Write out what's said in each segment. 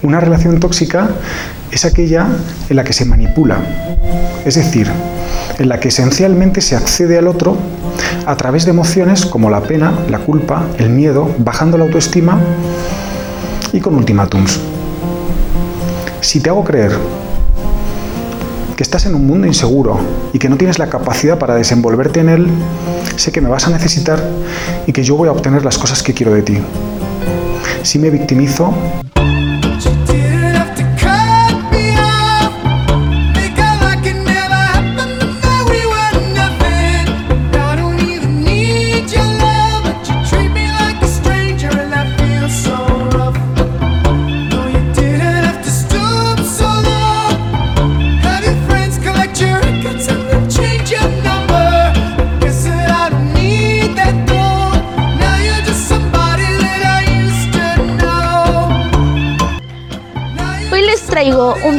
Una relación tóxica es aquella en la que se manipula, es decir, en la que esencialmente se accede al otro a través de emociones como la pena, la culpa, el miedo, bajando la autoestima y con ultimátums. Si te hago creer que estás en un mundo inseguro y que no tienes la capacidad para desenvolverte en él, sé que me vas a necesitar y que yo voy a obtener las cosas que quiero de ti. Si me victimizo,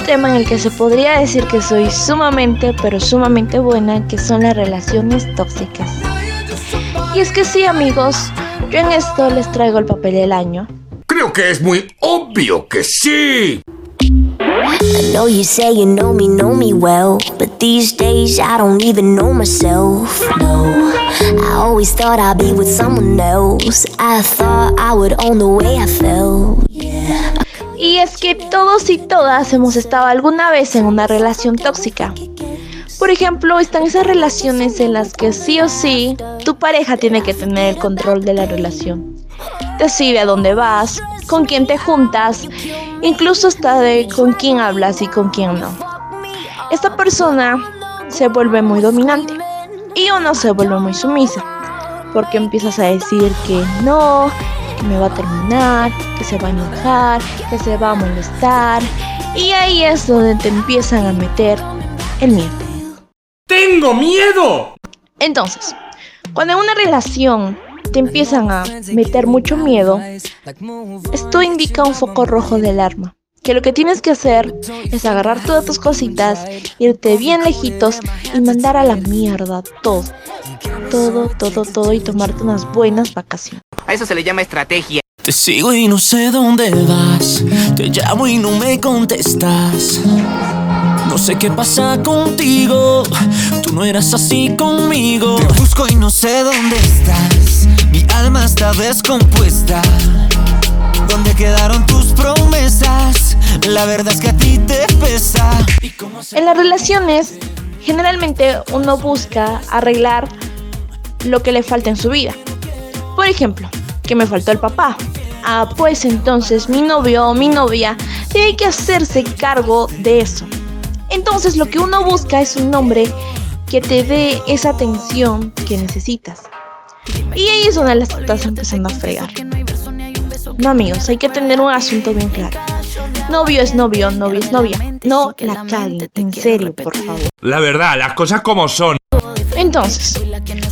tema en el que se podría decir que soy sumamente, pero sumamente buena, que son las relaciones tóxicas. Y es que sí, amigos, yo en esto les traigo el papel del año. Creo que es muy obvio que sí. I know you say you know me, know me well, but these days I don't even know myself. No, I always thought I'd be with someone else. I thought I would own the way I felt. Yeah. Y es que todos y todas hemos estado alguna vez en una relación tóxica. Por ejemplo, están esas relaciones en las que sí o sí tu pareja tiene que tener el control de la relación. Decide a dónde vas, con quién te juntas, incluso hasta de con quién hablas y con quién no. Esta persona se vuelve muy dominante y uno se vuelve muy sumisa porque empiezas a decir que no, que me va a terminar, que se va a enojar, que se va a molestar. Y ahí es donde te empiezan a meter el miedo. ¡Tengo miedo! Entonces, cuando en una relación te empiezan a meter mucho miedo, esto indica un foco rojo de alarma. Que lo que tienes que hacer es agarrar todas tus cositas, irte bien lejitos y mandar a la mierda todo. Todo, todo, todo y tomarte unas buenas vacaciones. A eso se le llama estrategia. Te sigo y no sé dónde vas. Te llamo y no me contestas. No sé qué pasa contigo. Tú no eras así conmigo. Te busco y no sé dónde estás. Mi alma está descompuesta. ¿Dónde quedaron tus promesas? La verdad es que a ti te pesa. En las relaciones, generalmente uno busca arreglar lo que le falta en su vida. Por ejemplo, que me faltó el papá. Ah, pues entonces mi novio o mi novia tiene que hacerse cargo de eso. Entonces lo que uno busca es un hombre que te dé esa atención que necesitas. Y ahí es donde las estás empezando a fregar. No amigos, hay que tener un asunto bien claro. Novio es novio, novia es novia. No la caguen, en serio, por favor. La verdad, las cosas como son. Entonces,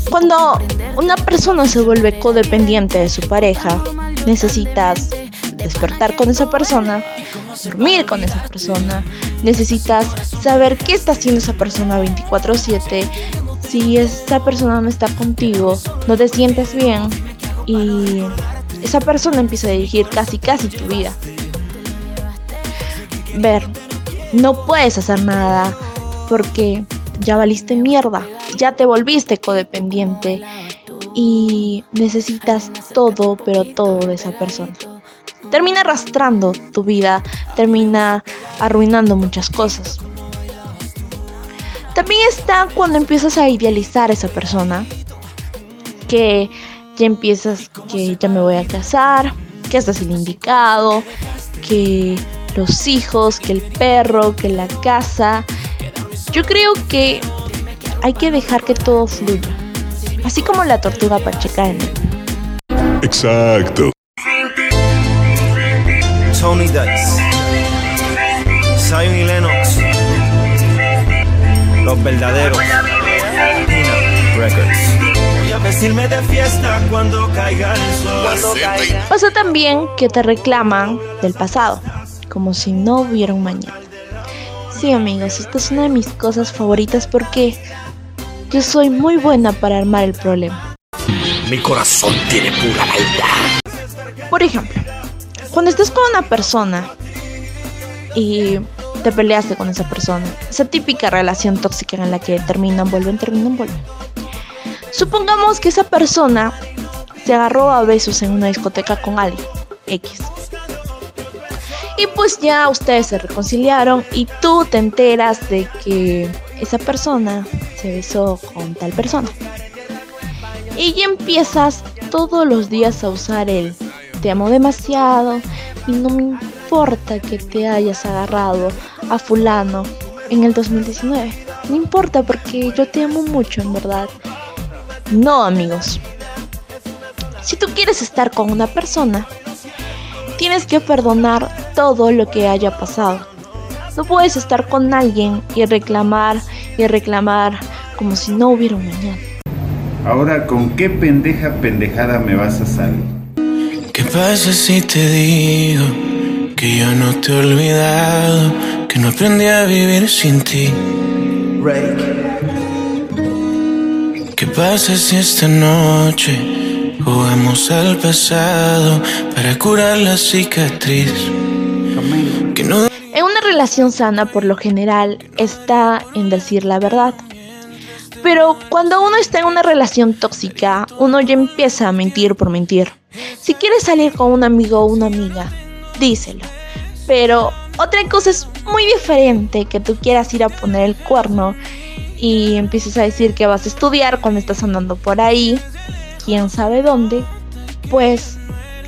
cuando una persona se vuelve codependiente de su pareja, necesitas despertar con esa persona, dormir con esa persona, necesitas saber qué está haciendo esa persona 24/7. Si esa persona no está contigo, no te sientes bien y esa persona empieza a dirigir casi casi tu vida. Ver, no puedes hacer nada porque ya valiste mierda, ya te volviste codependiente y necesitas todo, pero todo de esa persona. Termina arrastrando tu vida, termina arruinando muchas cosas. También está cuando empiezas a idealizar a esa persona, que ya empiezas que ya me voy a casar, que estás el indicado, que los hijos, que el perro, que la casa. Yo creo que hay que dejar que todo fluya, así como la tortuga pacheca en él. Exacto. Tony Dice, Zion y Lennox, los verdaderos, Records. Voy a vestirme de fiesta cuando caiga el sol. Pasa también que te reclaman del pasado, como si no hubiera un mañana. Sí amigos, esta es una de mis cosas favoritas porque yo soy muy buena para armar el problema. Mi corazón tiene pura maldad. Por ejemplo, cuando estás con una persona y te peleaste con esa persona. Esa típica relación tóxica en la que terminan, vuelven, terminan, vuelven. Supongamos que esa persona se agarró a besos en una discoteca con alguien, X. Y pues ya ustedes se reconciliaron y tú te enteras de que esa persona se besó con tal persona. Y ya empiezas todos los días a usar el te amo demasiado y no me importa que te hayas agarrado a fulano en el 2019. No importa porque yo te amo mucho, en verdad. No, amigos. Si tú quieres estar con una persona, tienes que perdonar todo lo que haya pasado. No puedes estar con alguien y reclamar y reclamar como si no hubiera un mañana. Ahora, ¿con qué pendeja pendejada me vas a salir? ¿Qué pasa si te digo que yo no te he olvidado, que no aprendí a vivir sin ti? ¿Qué pasa si esta noche jugamos al pasado para curar la cicatriz? En una relación sana, por lo general, está en decir la verdad. Pero cuando uno está en una relación tóxica, uno ya empieza a mentir por mentir. Si quieres salir con un amigo o una amiga, díselo. Pero otra cosa es muy diferente que tú quieras ir a poner el cuerno y empieces a decir que vas a estudiar cuando estás andando por ahí, quién sabe dónde. Pues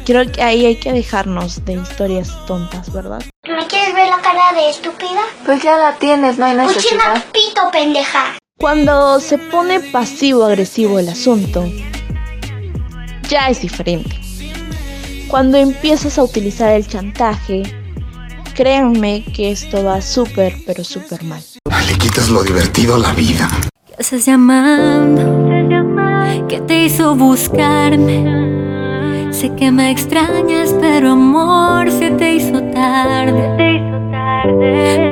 creo que ahí hay que dejarnos de historias tontas, ¿verdad? ¿Me quieres ver la cara de estúpida? Pues ya la tienes, no hay Cochina pito, pendeja. Cuando se pone pasivo-agresivo el asunto, ya es diferente. Cuando empiezas a utilizar el chantaje, créanme que esto va súper, pero súper mal. Le quitas lo divertido a la vida. ¿Qué haces llamando? ¿Qué te hizo buscarme? Sé que me extrañas, pero amor, se te hizo tarde.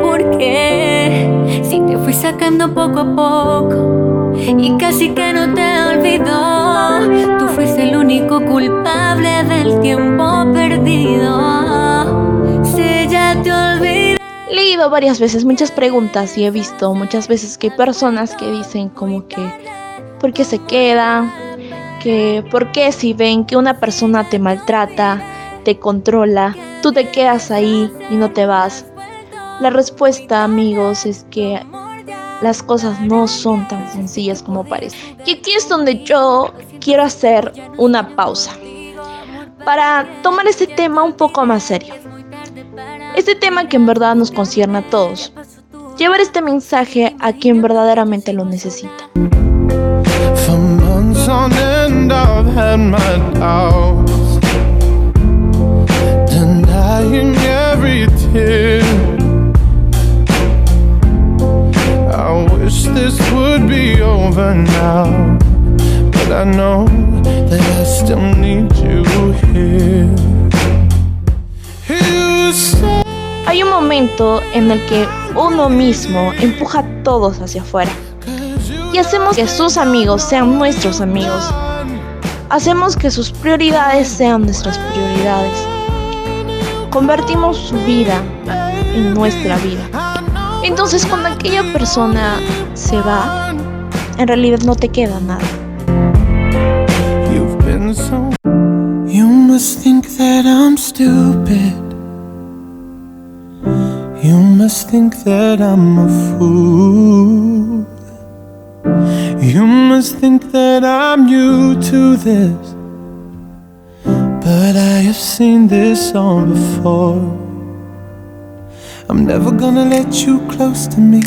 ¿Por qué? Si te fui sacando poco a poco y casi que no te olvidó. Tú fuiste el único culpable del tiempo perdido. Si ya te olvidé. Leído varias veces muchas preguntas y he visto muchas veces que hay personas que dicen como que ¿por qué se queda? Que ¿por qué si ven que una persona te maltrata, te controla, tú te quedas ahí y no te vas? La respuesta, amigos, es que las cosas no son tan sencillas como parece. Y aquí es donde yo quiero hacer una pausa para tomar este tema un poco más serio. Este tema que en verdad nos concierne a todos. Llevar este mensaje a quien verdaderamente lo necesita. Had my doubts, denying every tear. I wish this would be over now, but I know that I still need you here. Hay un momento en el que uno mismo empuja a todos hacia afuera y hacemos que sus amigos sean nuestros amigos. Hacemos que sus prioridades sean nuestras prioridades. Convertimos su vida en nuestra vida. Entonces cuando aquella persona se va, en realidad no te queda nada. You must think that I'm a fool. You must think that I'm new to this. But I have seen this all before. I'm never gonna let you close to me,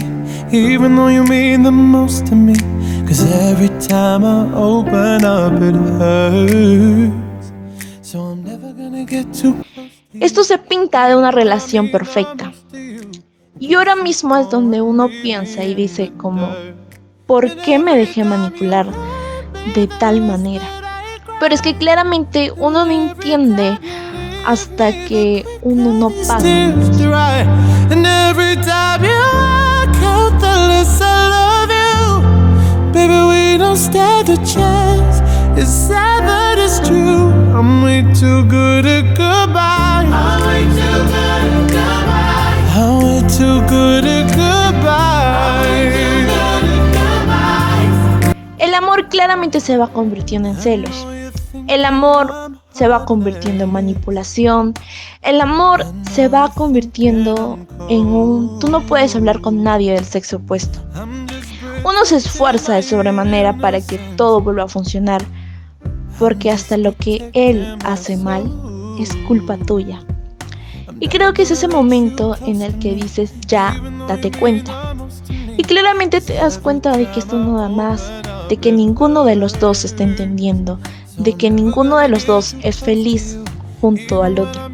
even though you mean the most to me. Cause every time I open up, it hurts. So I'm never gonna get too close. Esto se pinta de una relación perfecta. Y ahora mismo es donde uno piensa y dice como, ¿por qué me dejé manipular de tal manera? Pero es que claramente uno no entiende hasta que uno no pasa. Tears dry, and every time you walk out, the less I love you. Baby, we don't stand a chance. It's sad, but it's true. I'm way too good. Amor claramente se va convirtiendo en celos. El amor se va convirtiendo en manipulación. El amor se va convirtiendo en un... Tú no puedes hablar con nadie del sexo opuesto. Uno se esfuerza de sobremanera para que todo vuelva a funcionar, porque hasta lo que él hace mal es culpa tuya. Y creo que es ese momento en el que dices, ya, date cuenta. Y claramente te das cuenta de que esto no da más, de que ninguno de los dos está entendiendo, de que ninguno de los dos es feliz junto al otro.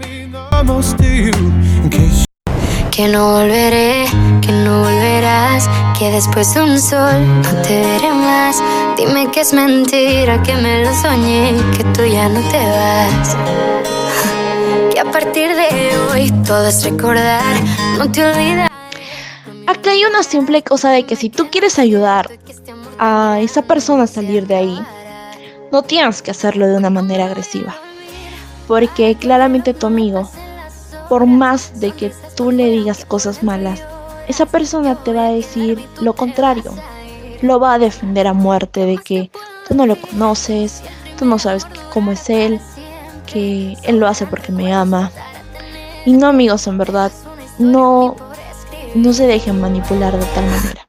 Que no volveré, que no volverás, que después de un sol no te veré más. Dime que es mentira, que me lo soñé, que tú ya no te vas. Que a partir de hoy todo es recordar, no te olvidas. Acá hay una simple cosa de que si tú quieres ayudar a esa persona salir de ahí, no tienes que hacerlo de una manera agresiva. Porque claramente tu amigo, por más de que tú le digas cosas malas, esa persona te va a decir lo contrario. Lo va a defender a muerte de que tú no lo conoces, tú no sabes cómo es él, que él lo hace porque me ama. Y no amigos, en verdad, no, no se dejen manipular de tal manera.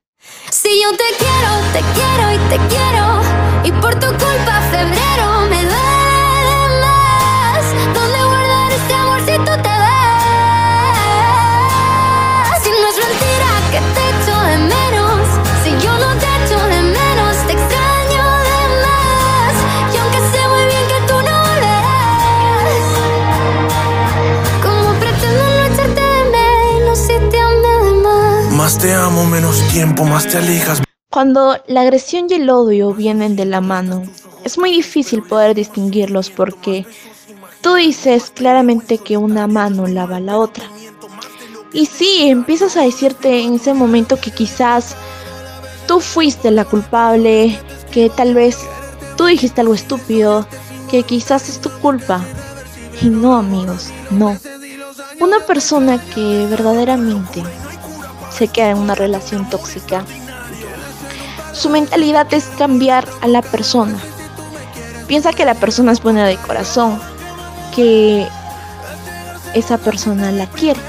Si yo te quiero, te quiero y te quiero. Y por tu culpa febrero me duele más. ¿Dónde guardar este amor si tú te vas? Si no es mentira que te echo de menos. Si yo no te echo de menos, te extraño de más. Y aunque sé muy bien que tú no volverás. ¿Cómo pretendo no echarte de menos si te amé de más? Más te amo, menos tiempo, más te alejas. Cuando la agresión y el odio vienen de la mano, es muy difícil poder distinguirlos porque tú dices claramente que una mano lava la otra. Y sí, empiezas a decirte en ese momento que quizás tú fuiste la culpable, que tal vez tú dijiste algo estúpido, que quizás es tu culpa. Y no amigos, no. Una persona que verdaderamente se queda en una relación tóxica su mentalidad es cambiar a la persona. Piensa que la persona es buena de corazón, que esa persona la quiere.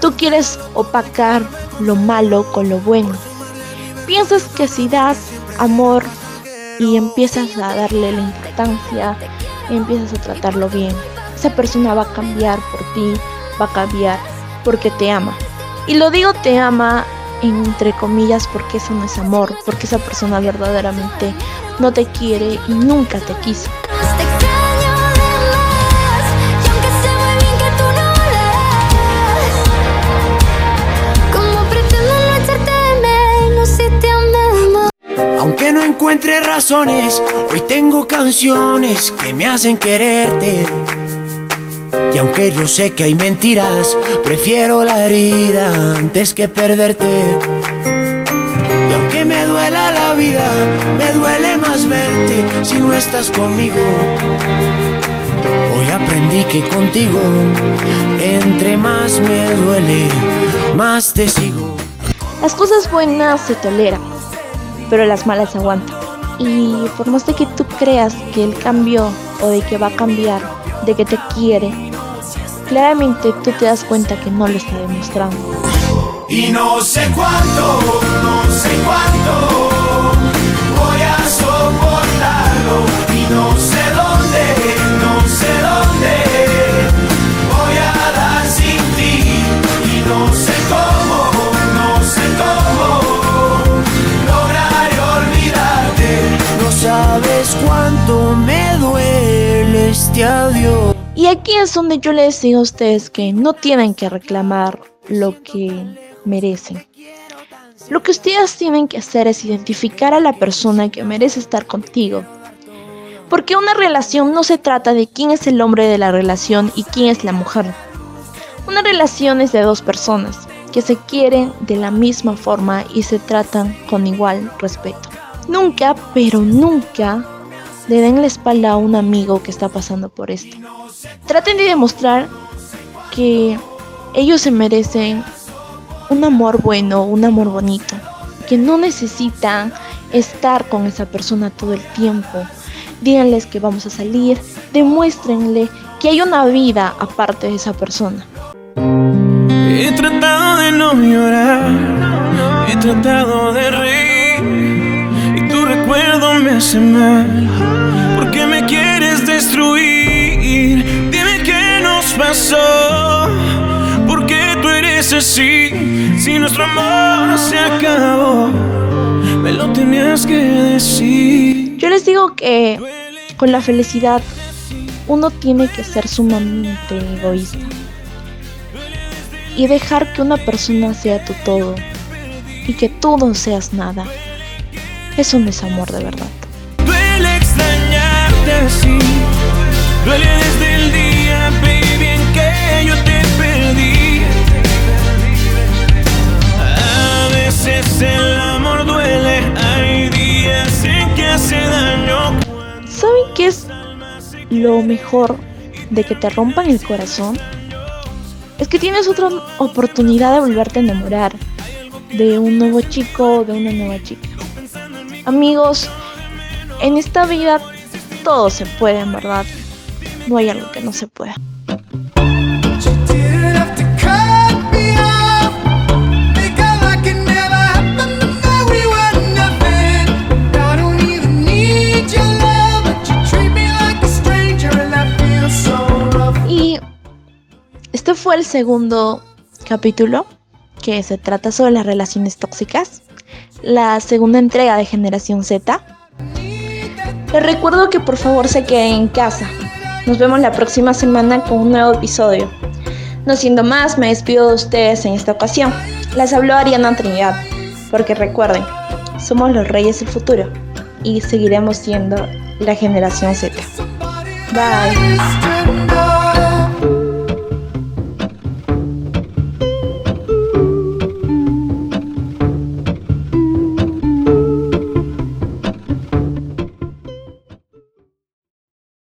Tú quieres opacar lo malo con lo bueno. Piensas que si das amor y empiezas a darle la importancia, empiezas a tratarlo bien, esa persona va a cambiar por ti, va a cambiar porque te ama. Y lo digo te ama entre comillas porque eso no es amor, porque esa persona verdaderamente no te quiere y nunca te quiso. Aunque no encuentre razones, hoy tengo canciones que me hacen quererte. Y aunque yo sé que hay mentiras, prefiero la herida antes que perderte. Y aunque me duela la vida, me duele más verte si no estás conmigo. Hoy aprendí que contigo, entre más me duele, más te sigo. Las cosas buenas se toleran, pero las malas se aguantan. Y por más de que tú creas que él cambió o de que va a cambiar, de que te quiere, claramente tú te das cuenta que no lo está demostrando. Y no sé cuánto, no sé cuánto voy a soportarlo. Aquí es donde yo les digo a ustedes que no tienen que reclamar lo que merecen. Lo que ustedes tienen que hacer es identificar a la persona que merece estar contigo. Porque una relación no se trata de quién es el hombre de la relación y quién es la mujer. Una relación es de dos personas que se quieren de la misma forma y se tratan con igual respeto. Nunca, pero nunca le den la espalda a un amigo que está pasando por esto. Traten de demostrar que ellos se merecen un amor bueno, un amor bonito, que no necesitan estar con esa persona todo el tiempo. Díganles que vamos a salir, demuéstrenle que hay una vida aparte de esa persona. He tratado de no llorar, he tratado de reír hace mal. ¿Por qué me quieres destruir? Dime qué nos pasó. ¿Por qué tú eres así? Si nuestro amor se acabó, me lo tenías que decir. Yo les digo que con la felicidad uno tiene que ser sumamente egoísta y dejar que una persona sea tu todo y que tú no seas nada. Eso no es amor de verdad. Extrañarte así, duele desde el día, baby, en que yo te perdí. A veces el amor duele, hay días en que hace daño. ¿Saben qué es lo mejor de que te rompan el corazón? es que tienes otra oportunidad de volverte a enamorar de un nuevo chico o de una nueva chica. Amigos, en esta vida todo se puede, en verdad. No hay algo que no se pueda. Este fue el segundo capítulo que se trata sobre las relaciones tóxicas, la segunda entrega de Generación Z. Les recuerdo que por favor se queden en casa. Nos vemos la próxima semana con un nuevo episodio. No siendo más, me despido de ustedes en esta ocasión. Les habló Ariana Trinidad, porque recuerden, somos los reyes del futuro y seguiremos siendo la generación Z. Bye.